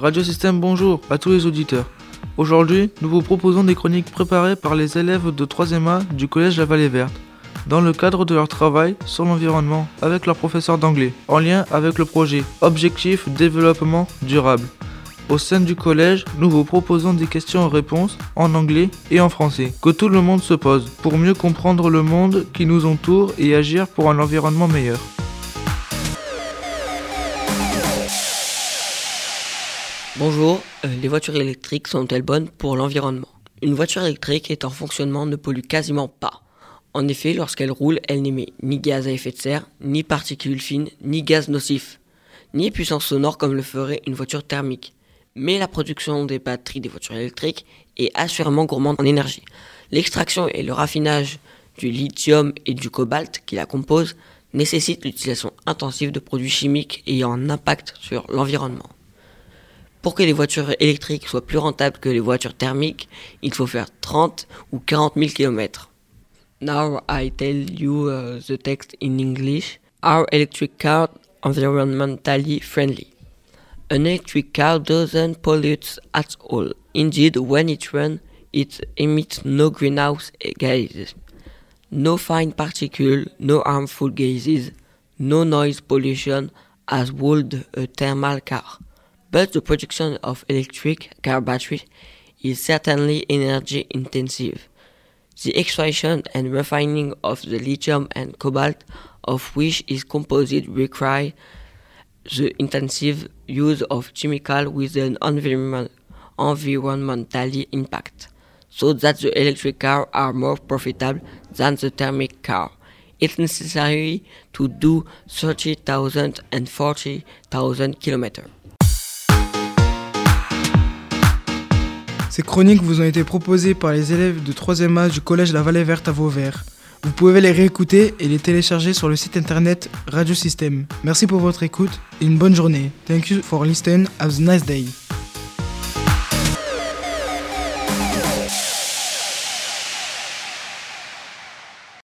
Radio Système bonjour à tous les auditeurs. Aujourd'hui, nous vous proposons des chroniques préparées par les élèves de 3e A du Collège La Vallée Verte, dans le cadre de leur travail sur l'environnement avec leur professeur d'anglais, en lien avec le projet Objectif Développement Durable. Au sein du collège, nous vous proposons des questions-réponses en anglais et en français que tout le monde se pose pour mieux comprendre le monde qui nous entoure et agir pour un environnement meilleur. Bonjour, euh, les voitures électriques sont-elles bonnes pour l'environnement? Une voiture électrique est en fonctionnement ne pollue quasiment pas. En effet, lorsqu'elle roule, elle n'émet ni gaz à effet de serre, ni particules fines, ni gaz nocif, ni puissance sonore comme le ferait une voiture thermique mais la production des batteries des voitures électriques est assurément gourmande en énergie. L'extraction et le raffinage du lithium et du cobalt qui la composent nécessitent l'utilisation intensive de produits chimiques ayant un impact sur l'environnement. Pour que les voitures électriques soient plus rentables que les voitures thermiques, il faut faire 30 ou 40 000 km. Now I tell you uh, the text in English. Are electric cars environmentally friendly? An electric car doesn't pollute at all. Indeed, when it runs, it emits no greenhouse gases, no fine particles, no harmful gases, no noise pollution as would a thermal car. But the production of electric car batteries is certainly energy intensive. The extraction and refining of the lithium and cobalt of which is composite require the intensive use of chemical with an environment, environmental impact, so that the electric car are more profitable than the thermic car. It's necessary to do 30,000 and 40,000 km. Ces chroniques vous ont été proposées par les élèves de 3e âge du Collège La Vallée Verte à Vauvert. Vous pouvez les réécouter et les télécharger sur le site internet Radio System. Merci pour votre écoute et une bonne journée. Thank you for listening. Have a nice day.